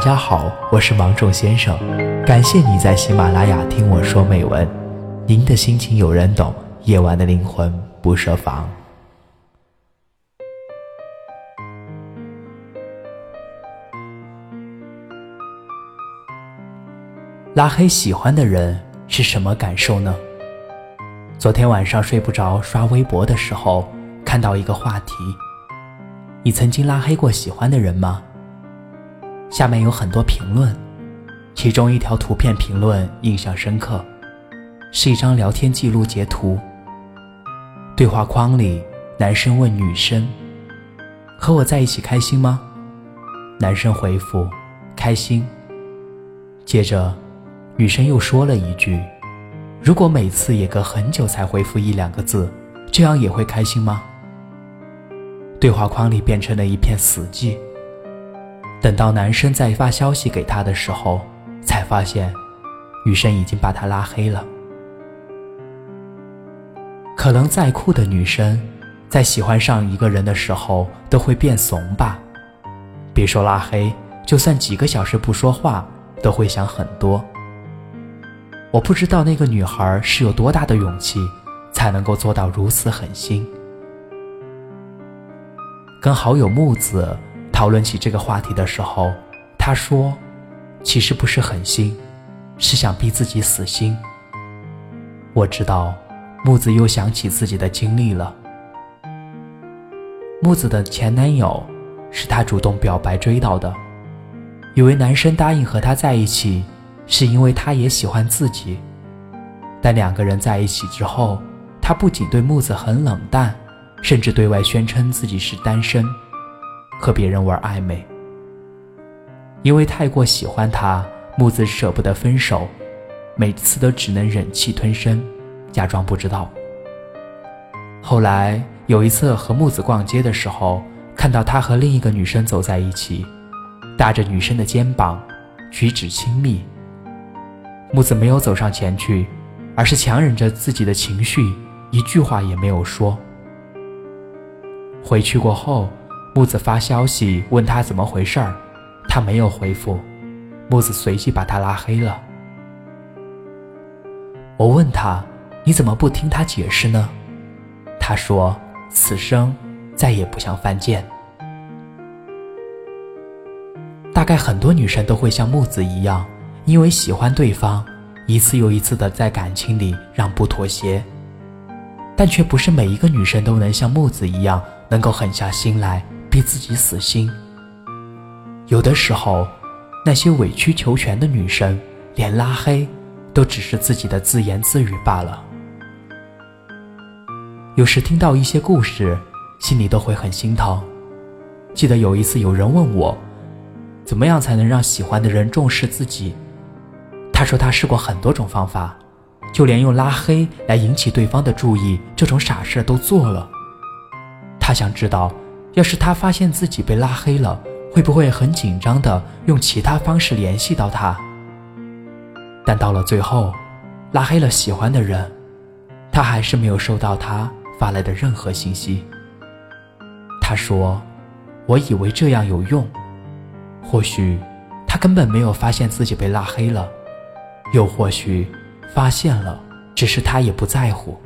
大家好，我是芒种先生，感谢你在喜马拉雅听我说美文。您的心情有人懂，夜晚的灵魂不设防。拉黑喜欢的人是什么感受呢？昨天晚上睡不着，刷微博的时候看到一个话题：你曾经拉黑过喜欢的人吗？下面有很多评论，其中一条图片评论印象深刻，是一张聊天记录截图。对话框里，男生问女生：“和我在一起开心吗？”男生回复：“开心。”接着，女生又说了一句：“如果每次也隔很久才回复一两个字，这样也会开心吗？”对话框里变成了一片死寂。等到男生再发消息给他的时候，才发现，女生已经把他拉黑了。可能再酷的女生，在喜欢上一个人的时候都会变怂吧？别说拉黑，就算几个小时不说话，都会想很多。我不知道那个女孩是有多大的勇气，才能够做到如此狠心。跟好友木子。讨论起这个话题的时候，他说：“其实不是狠心，是想逼自己死心。”我知道，木子又想起自己的经历了。木子的前男友是他主动表白追到的，以为男生答应和他在一起，是因为他也喜欢自己。但两个人在一起之后，他不仅对木子很冷淡，甚至对外宣称自己是单身。和别人玩暧昧，因为太过喜欢他，木子舍不得分手，每次都只能忍气吞声，假装不知道。后来有一次和木子逛街的时候，看到他和另一个女生走在一起，搭着女生的肩膀，举止亲密。木子没有走上前去，而是强忍着自己的情绪，一句话也没有说。回去过后。木子发消息问他怎么回事儿，他没有回复，木子随即把他拉黑了。我问他：“你怎么不听他解释呢？”他说：“此生再也不想犯贱。”大概很多女生都会像木子一样，因为喜欢对方，一次又一次的在感情里让步妥协，但却不是每一个女生都能像木子一样，能够狠下心来。逼自己死心。有的时候，那些委曲求全的女生，连拉黑都只是自己的自言自语罢了。有时听到一些故事，心里都会很心疼。记得有一次，有人问我，怎么样才能让喜欢的人重视自己？他说他试过很多种方法，就连用拉黑来引起对方的注意这种傻事都做了。他想知道。要是他发现自己被拉黑了，会不会很紧张的用其他方式联系到他？但到了最后，拉黑了喜欢的人，他还是没有收到他发来的任何信息。他说：“我以为这样有用，或许他根本没有发现自己被拉黑了，又或许发现了，只是他也不在乎。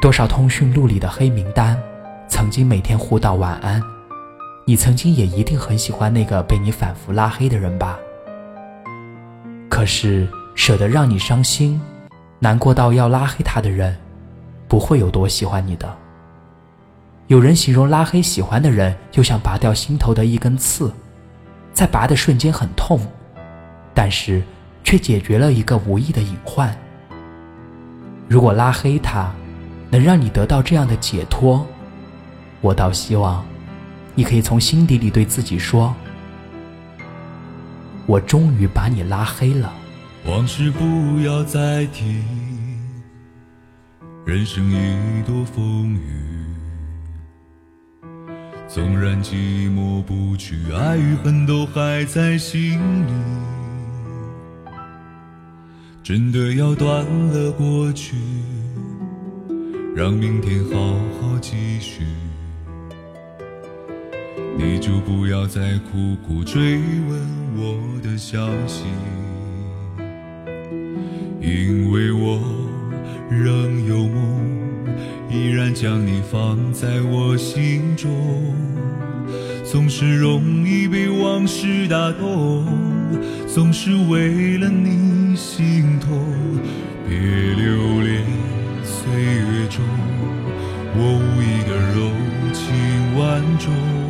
多少通讯录里的黑名单。”曾经每天互道晚安，你曾经也一定很喜欢那个被你反复拉黑的人吧？可是舍得让你伤心、难过到要拉黑他的人，不会有多喜欢你的。有人形容拉黑喜欢的人，就像拔掉心头的一根刺，在拔的瞬间很痛，但是却解决了一个无意的隐患。如果拉黑他，能让你得到这样的解脱。我倒希望，你可以从心底里对自己说：“我终于把你拉黑了。”往事不要再提，人生已多风雨。纵然寂寞不去，爱与恨都还在心里。真的要断了过去，让明天好好继续。你就不要再苦苦追问我的消息，因为我仍有梦，依然将你放在我心中。总是容易被往事打动，总是为了你心痛。别留恋岁月中我无意的柔情万种。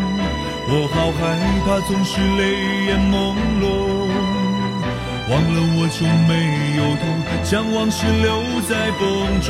我好害怕总是泪眼朦胧，忘了我就没有痛，将往事留在风中。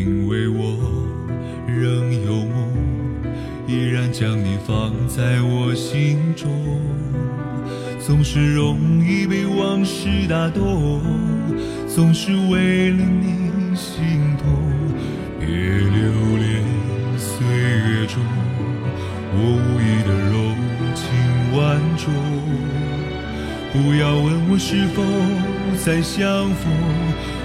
因为我仍有梦，依然将你放在我心中。总是容易被往事打动，总是为了你心痛。别留恋岁月中我无意的柔情万种，不要问我是否再相逢。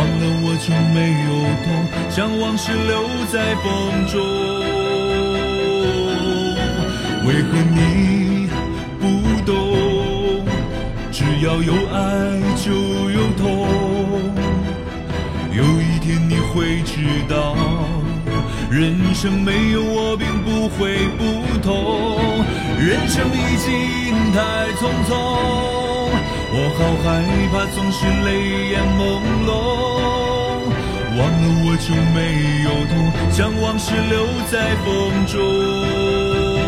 忘了我就没有痛，将往事留在风中。为何你不懂？只要有爱就有痛，有一天你会知道，人生没有我并不会不同。人生已经太匆匆。我好害怕，总是泪眼朦胧，忘了我就没有痛，将往事留在风中。